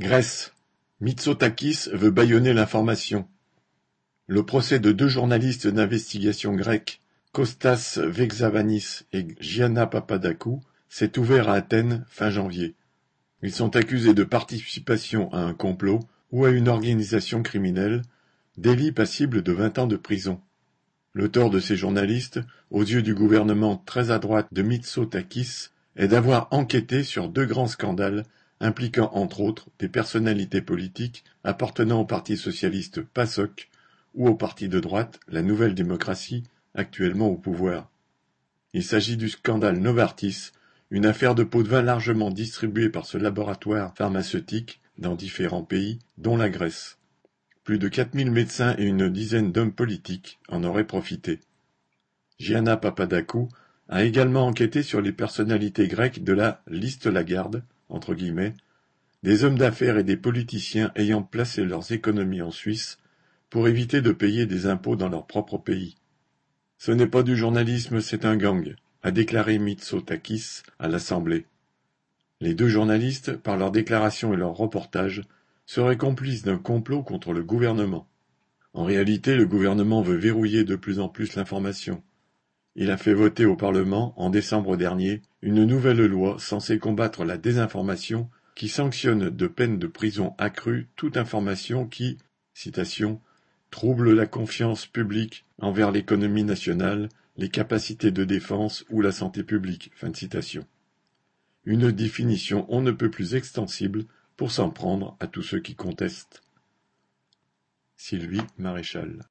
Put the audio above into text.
Grèce: Mitsotakis veut bâillonner l'information. Le procès de deux journalistes d'investigation grecs, Kostas Vexavanis et Gianna Papadakou, s'est ouvert à Athènes fin janvier. Ils sont accusés de participation à un complot ou à une organisation criminelle, délit passible de vingt ans de prison. Le tort de ces journalistes, aux yeux du gouvernement très à droite de Mitsotakis, est d'avoir enquêté sur deux grands scandales impliquant entre autres des personnalités politiques appartenant au Parti socialiste PASOK ou au parti de droite La Nouvelle Démocratie, actuellement au pouvoir. Il s'agit du scandale Novartis, une affaire de pots de vin largement distribuée par ce laboratoire pharmaceutique dans différents pays, dont la Grèce. Plus de 4000 médecins et une dizaine d'hommes politiques en auraient profité. Gianna Papadakou a également enquêté sur les personnalités grecques de la liste Lagarde, entre guillemets, des hommes d'affaires et des politiciens ayant placé leurs économies en Suisse pour éviter de payer des impôts dans leur propre pays. Ce n'est pas du journalisme, c'est un gang, a déclaré Mitsotakis à l'Assemblée. Les deux journalistes, par leurs déclarations et leurs reportages, serait complice d'un complot contre le gouvernement. En réalité, le gouvernement veut verrouiller de plus en plus l'information. Il a fait voter au Parlement, en décembre dernier, une nouvelle loi censée combattre la désinformation qui sanctionne de peine de prison accrue toute information qui, citation, trouble la confiance publique envers l'économie nationale, les capacités de défense ou la santé publique. Fin citation. Une définition on ne peut plus extensible pour s'en prendre à tous ceux qui contestent. Sylvie Maréchal